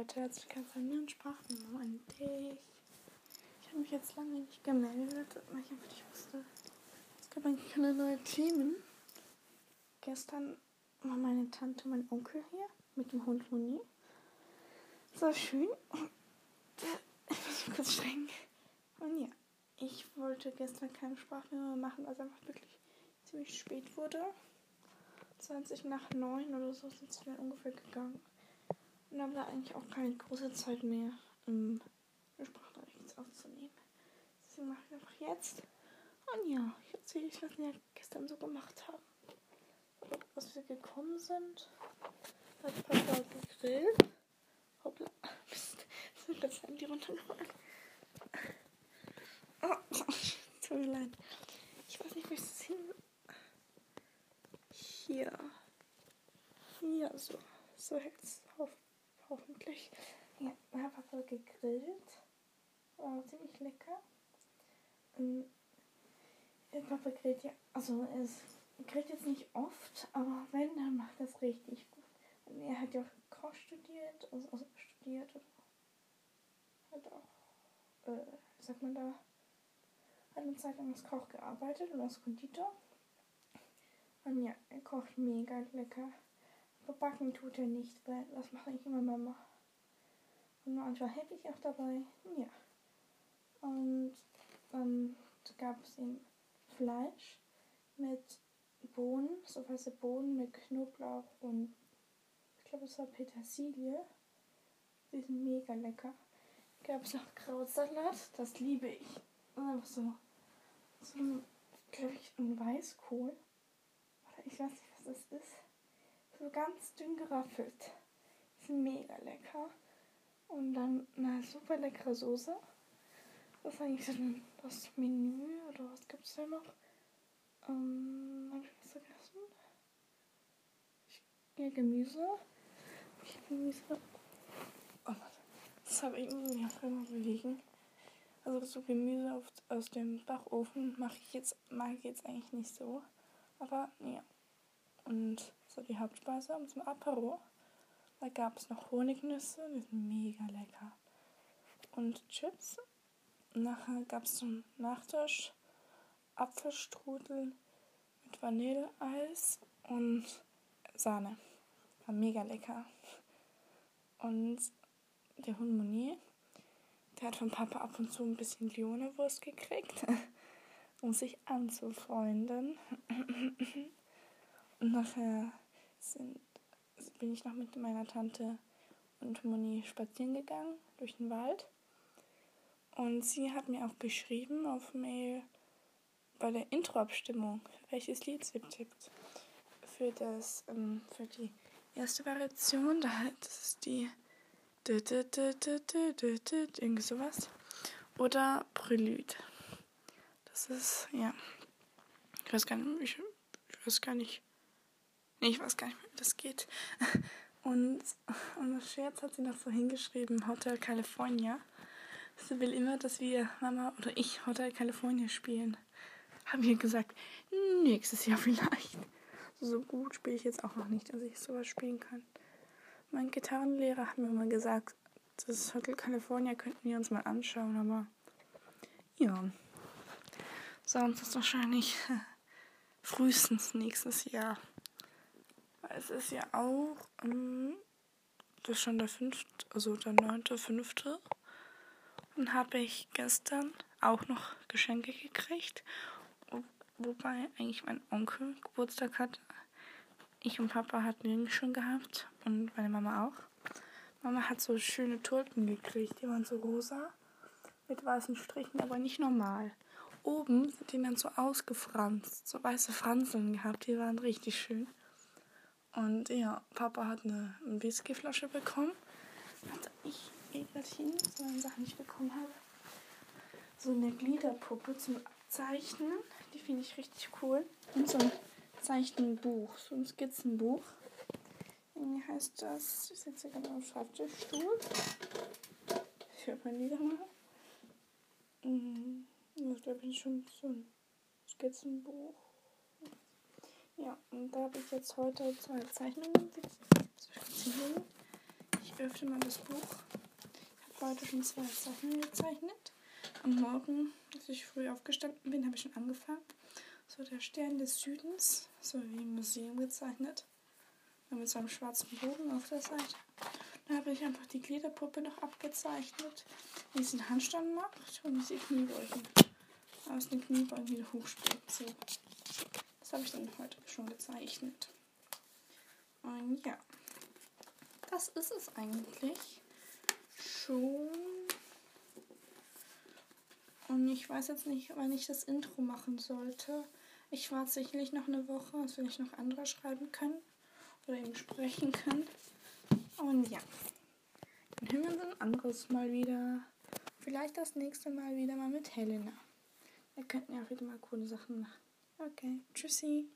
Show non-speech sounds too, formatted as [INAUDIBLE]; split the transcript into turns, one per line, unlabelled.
Leute, herzlich willkommen zu Sprachmemo an dich. Ich habe mich jetzt lange nicht gemeldet, weil ich einfach nicht wusste, es gab eigentlich keine neuen Themen. Gestern war meine Tante, mein Onkel hier mit dem Hund Moni. Das war schön. [LAUGHS] Ich muss mich kurz streng. Und ja, ich wollte gestern keine Sprachmemo machen, weil es einfach wirklich ziemlich spät wurde. 20 nach 9 oder so sind wir ungefähr gegangen. Und dann war eigentlich auch keine große Zeit mehr, um Sprachnachrichten aufzunehmen. Deswegen mache ich einfach jetzt. Und ja, ich erzähle euch, was wir gestern so gemacht haben. Was wir gekommen sind. Hat Papa gegrillt. Hoppla. [LAUGHS] Mist. Ist das Handy runtergefallen. Oh, [LAUGHS] tut mir leid. Ich weiß nicht, wo ich das hin. Hier. Hier, so. So hält's auf hoffentlich. Ja, habe aber gegrillt. War ziemlich lecker. Ähm, Papa grillt ja, also es grillt jetzt nicht oft, aber wenn, dann macht das richtig gut. Und er hat ja auch Koch studiert, also, also studiert oder hat auch, äh, wie sagt man da, hat eine Zeit lang als Koch gearbeitet und als Konditor. Und ja, er kocht mega lecker. Backen tut er nicht, weil das mache ich immer Mama. Und manchmal helfe ich auch dabei. Ja. Und dann gab es ihm Fleisch mit Bohnen, so weiße Bohnen mit Knoblauch und ich glaube es war Petersilie. Die sind mega lecker. Gab es noch Krautsalat, das liebe ich. Und einfach so, so glaube ich, ein Weißkohl. Oder ich weiß nicht, was das ist so ganz dünn geraffelt. Ist mega lecker. Und dann eine super leckere Soße. Das ist eigentlich so das Menü oder was gibt es da noch? Ähm, hab ich was vergessen? Ich, ja, Gemüse. Ich Gemüse. Oh, warte. Das habe ich irgendwie auf einmal bewegen. Also so Gemüse auf, aus dem Backofen mache ich jetzt, mag ich jetzt eigentlich nicht so. Aber ja. Und so die Hauptspeise und zum Apero. Da gab es noch Honignüsse, die sind mega lecker. Und Chips. Nachher gab es zum Nachtisch Apfelstrudel mit Vanilleeis und Sahne. War mega lecker. Und der Hund Monier, der hat von Papa ab und zu ein bisschen Lione-Wurst gekriegt, [LAUGHS] um sich anzufreunden. [LAUGHS] Und nachher sind, bin ich noch mit meiner Tante und Moni spazieren gegangen durch den Wald. Und sie hat mir auch beschrieben auf Mail bei der Intro-Abstimmung, welches Lied sie tippt. Für das, ähm, für die erste Variation, da hat es die irgendwie sowas. Oder Prelude. Das ist, ja. Ich weiß gar nicht, ich, ich weiß gar nicht, Nee, ich weiß gar nicht mehr, wie das geht. [LAUGHS] Und, und das Scherz hat sie noch so hingeschrieben, Hotel California. Sie will immer, dass wir Mama oder ich Hotel California spielen. Haben wir gesagt, nächstes Jahr [LAUGHS] vielleicht. So gut spiele ich jetzt auch noch nicht, dass ich sowas spielen kann. Mein Gitarrenlehrer hat mir mal gesagt, das Hotel California könnten wir uns mal anschauen, aber ja. Sonst ist wahrscheinlich [LAUGHS] frühestens nächstes Jahr es ist ja auch, ähm, das ist schon der fünfte, also der neunte, fünfte. Und habe ich gestern auch noch Geschenke gekriegt. Wobei eigentlich mein Onkel Geburtstag hatte. Ich und Papa hatten ihn schon gehabt und meine Mama auch. Mama hat so schöne Tulpen gekriegt, die waren so rosa mit weißen Strichen, aber nicht normal. Oben sind die dann so ausgefranst, so weiße Franseln gehabt, die waren richtig schön. Und ja, Papa hat eine, Whiskyflasche bekommen. Hatte ich Egerchen, so eine Sache nicht bekommen habe. So eine Gliederpuppe zum Zeichnen. Die finde ich richtig cool. Und so ein Zeichenbuch, so ein Skizzenbuch. Wie heißt das? Ich sitze gerade am Schreibtischstuhl. Ich höre mein Lieder mal. Mhm. Ich glaube, ich schon so ein Skizzenbuch. Ja, und da habe ich jetzt heute zwei Zeichnungen. Ich öffne mal das Buch. Ich habe heute schon zwei Sachen gezeichnet. Am Morgen, als ich früh aufgestanden bin, habe ich schon angefangen. So der Stern des Südens, so wie im Museum gezeichnet. Mit so einem schwarzen Bogen auf der Seite. Dann habe ich einfach die Gliederpuppe noch abgezeichnet, wie sie einen Handstand macht und wie sie Kniebeugen aus den Kniebeugen wieder hochspringt. So. Das habe ich dann heute schon gezeichnet. Und ja, das ist es eigentlich schon. Und ich weiß jetzt nicht, wann ich das Intro machen sollte. Ich warte sicherlich noch eine Woche, als wenn ich noch andere schreiben kann oder eben sprechen kann. Und ja, dann hören wir uns ein anderes Mal wieder. Vielleicht das nächste Mal wieder mal mit Helena. Wir könnten ja wieder mal coole Sachen machen. Okay, tschüssi.